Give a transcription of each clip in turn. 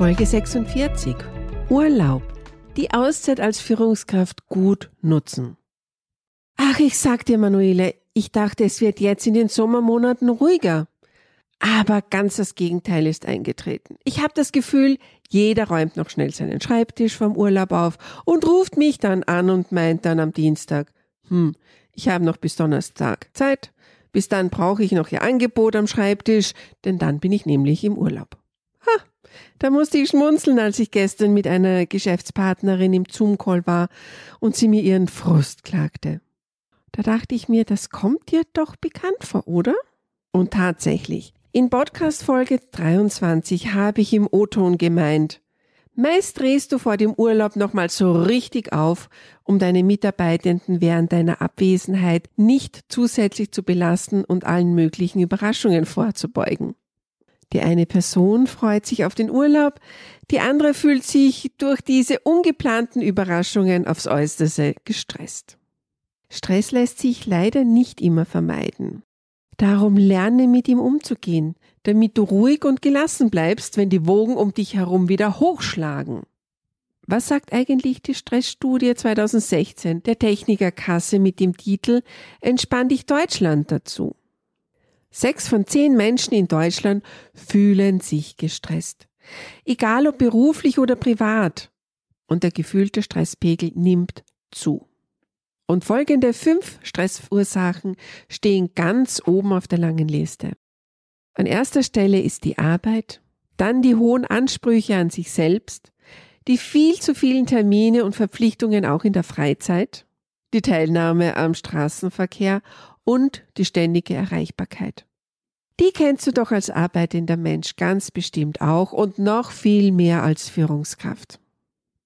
Folge 46. Urlaub. Die Auszeit als Führungskraft gut nutzen. Ach, ich sag dir, Manuele, ich dachte, es wird jetzt in den Sommermonaten ruhiger. Aber ganz das Gegenteil ist eingetreten. Ich habe das Gefühl, jeder räumt noch schnell seinen Schreibtisch vom Urlaub auf und ruft mich dann an und meint dann am Dienstag, hm, ich habe noch bis Donnerstag Zeit. Bis dann brauche ich noch Ihr Angebot am Schreibtisch, denn dann bin ich nämlich im Urlaub. Da musste ich schmunzeln, als ich gestern mit einer Geschäftspartnerin im Zoom-Call war und sie mir ihren Frust klagte. Da dachte ich mir, das kommt dir doch bekannt vor, oder? Und tatsächlich, in Podcast Folge 23 habe ich im O-Ton gemeint, Meist drehst du vor dem Urlaub nochmal so richtig auf, um deine Mitarbeitenden während deiner Abwesenheit nicht zusätzlich zu belasten und allen möglichen Überraschungen vorzubeugen. Die eine Person freut sich auf den Urlaub, die andere fühlt sich durch diese ungeplanten Überraschungen aufs äußerste gestresst. Stress lässt sich leider nicht immer vermeiden. Darum lerne mit ihm umzugehen, damit du ruhig und gelassen bleibst, wenn die Wogen um dich herum wieder hochschlagen. Was sagt eigentlich die Stressstudie 2016 der Technikerkasse mit dem Titel Entspann dich Deutschland dazu? Sechs von zehn Menschen in Deutschland fühlen sich gestresst. Egal ob beruflich oder privat. Und der gefühlte Stresspegel nimmt zu. Und folgende fünf Stressursachen stehen ganz oben auf der langen Liste. An erster Stelle ist die Arbeit, dann die hohen Ansprüche an sich selbst, die viel zu vielen Termine und Verpflichtungen auch in der Freizeit, die Teilnahme am Straßenverkehr und die ständige Erreichbarkeit. Die kennst du doch als arbeitender Mensch ganz bestimmt auch und noch viel mehr als Führungskraft.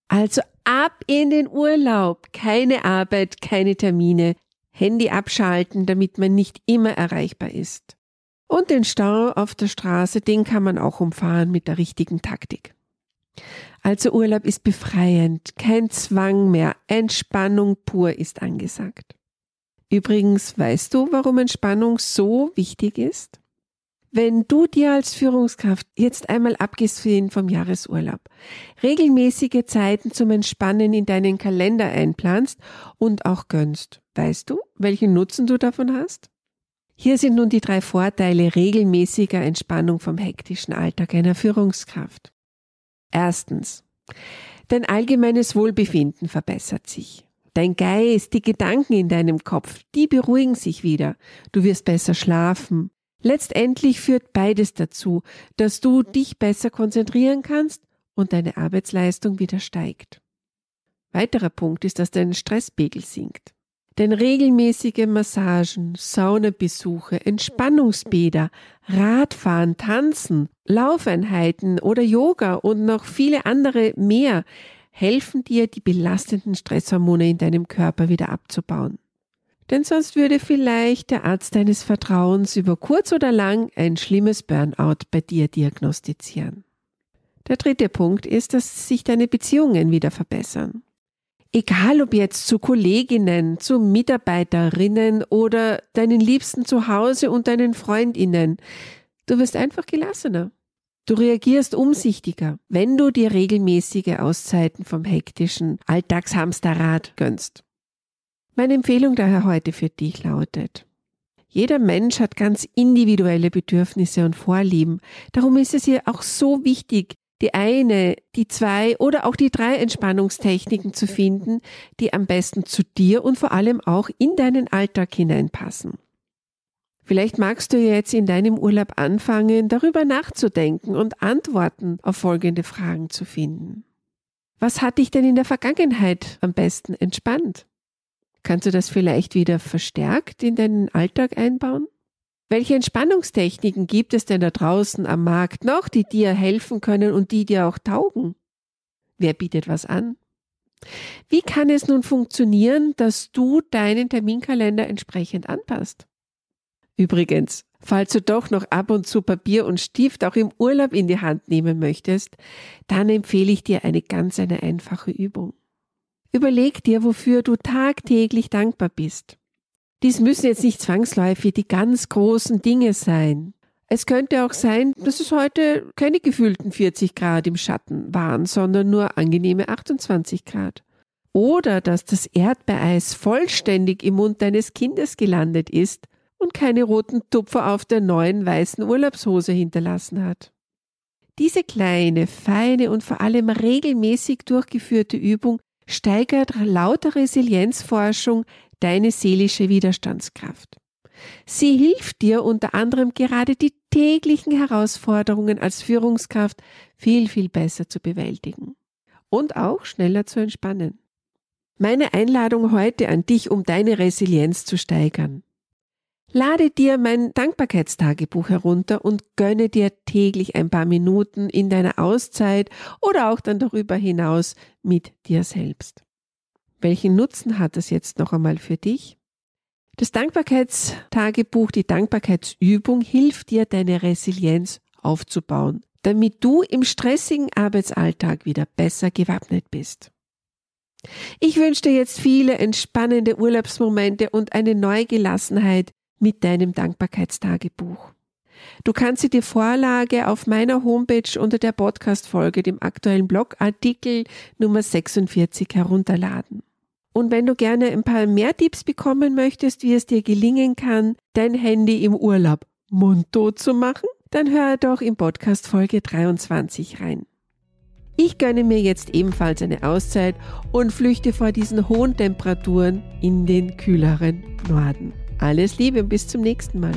Also ab in den Urlaub, keine Arbeit, keine Termine, Handy abschalten, damit man nicht immer erreichbar ist. Und den Stau auf der Straße, den kann man auch umfahren mit der richtigen Taktik. Also Urlaub ist befreiend, kein Zwang mehr, Entspannung pur ist angesagt. Übrigens, weißt du, warum Entspannung so wichtig ist? Wenn du dir als Führungskraft jetzt einmal abgesehen vom Jahresurlaub regelmäßige Zeiten zum Entspannen in deinen Kalender einplanst und auch gönnst, weißt du, welchen Nutzen du davon hast? Hier sind nun die drei Vorteile regelmäßiger Entspannung vom hektischen Alltag einer Führungskraft. Erstens. Dein allgemeines Wohlbefinden verbessert sich. Dein Geist, die Gedanken in deinem Kopf, die beruhigen sich wieder. Du wirst besser schlafen. Letztendlich führt beides dazu, dass du dich besser konzentrieren kannst und deine Arbeitsleistung wieder steigt. Weiterer Punkt ist, dass dein Stresspegel sinkt. Denn regelmäßige Massagen, Saunabesuche, Entspannungsbäder, Radfahren, Tanzen, Laufeinheiten oder Yoga und noch viele andere mehr helfen dir, die belastenden Stresshormone in deinem Körper wieder abzubauen. Denn sonst würde vielleicht der Arzt deines Vertrauens über kurz oder lang ein schlimmes Burnout bei dir diagnostizieren. Der dritte Punkt ist, dass sich deine Beziehungen wieder verbessern. Egal ob jetzt zu Kolleginnen, zu Mitarbeiterinnen oder deinen Liebsten zu Hause und deinen Freundinnen, du wirst einfach gelassener. Du reagierst umsichtiger, wenn du dir regelmäßige Auszeiten vom hektischen Alltagshamsterrad gönnst. Meine Empfehlung daher heute für dich lautet, jeder Mensch hat ganz individuelle Bedürfnisse und Vorlieben. Darum ist es hier auch so wichtig, die eine, die zwei oder auch die drei Entspannungstechniken zu finden, die am besten zu dir und vor allem auch in deinen Alltag hineinpassen. Vielleicht magst du jetzt in deinem Urlaub anfangen, darüber nachzudenken und Antworten auf folgende Fragen zu finden. Was hat dich denn in der Vergangenheit am besten entspannt? Kannst du das vielleicht wieder verstärkt in deinen Alltag einbauen? Welche Entspannungstechniken gibt es denn da draußen am Markt noch, die dir helfen können und die dir auch taugen? Wer bietet was an? Wie kann es nun funktionieren, dass du deinen Terminkalender entsprechend anpasst? Übrigens, falls du doch noch ab und zu Papier und Stift auch im Urlaub in die Hand nehmen möchtest, dann empfehle ich dir eine ganz eine einfache Übung. Überleg dir, wofür du tagtäglich dankbar bist. Dies müssen jetzt nicht zwangsläufig die ganz großen Dinge sein. Es könnte auch sein, dass es heute keine gefühlten 40 Grad im Schatten waren, sondern nur angenehme 28 Grad. Oder dass das Erdbeereis vollständig im Mund deines Kindes gelandet ist und keine roten Tupfer auf der neuen weißen Urlaubshose hinterlassen hat. Diese kleine, feine und vor allem regelmäßig durchgeführte Übung steigert lauter Resilienzforschung deine seelische Widerstandskraft. Sie hilft dir unter anderem gerade die täglichen Herausforderungen als Führungskraft viel, viel besser zu bewältigen und auch schneller zu entspannen. Meine Einladung heute an dich, um deine Resilienz zu steigern. Lade dir mein Dankbarkeitstagebuch herunter und gönne dir täglich ein paar Minuten in deiner Auszeit oder auch dann darüber hinaus mit dir selbst. Welchen Nutzen hat das jetzt noch einmal für dich? Das Dankbarkeitstagebuch, die Dankbarkeitsübung hilft dir, deine Resilienz aufzubauen, damit du im stressigen Arbeitsalltag wieder besser gewappnet bist. Ich wünsche dir jetzt viele entspannende Urlaubsmomente und eine neue Gelassenheit mit deinem Dankbarkeitstagebuch. Du kannst dir die Vorlage auf meiner Homepage unter der Podcast-Folge, dem aktuellen Blogartikel Nummer 46 herunterladen. Und wenn du gerne ein paar mehr Tipps bekommen möchtest, wie es dir gelingen kann, dein Handy im Urlaub mundtot zu machen, dann hör doch in Podcast Folge 23 rein. Ich gönne mir jetzt ebenfalls eine Auszeit und flüchte vor diesen hohen Temperaturen in den kühleren Norden. Alles Liebe bis zum nächsten Mal.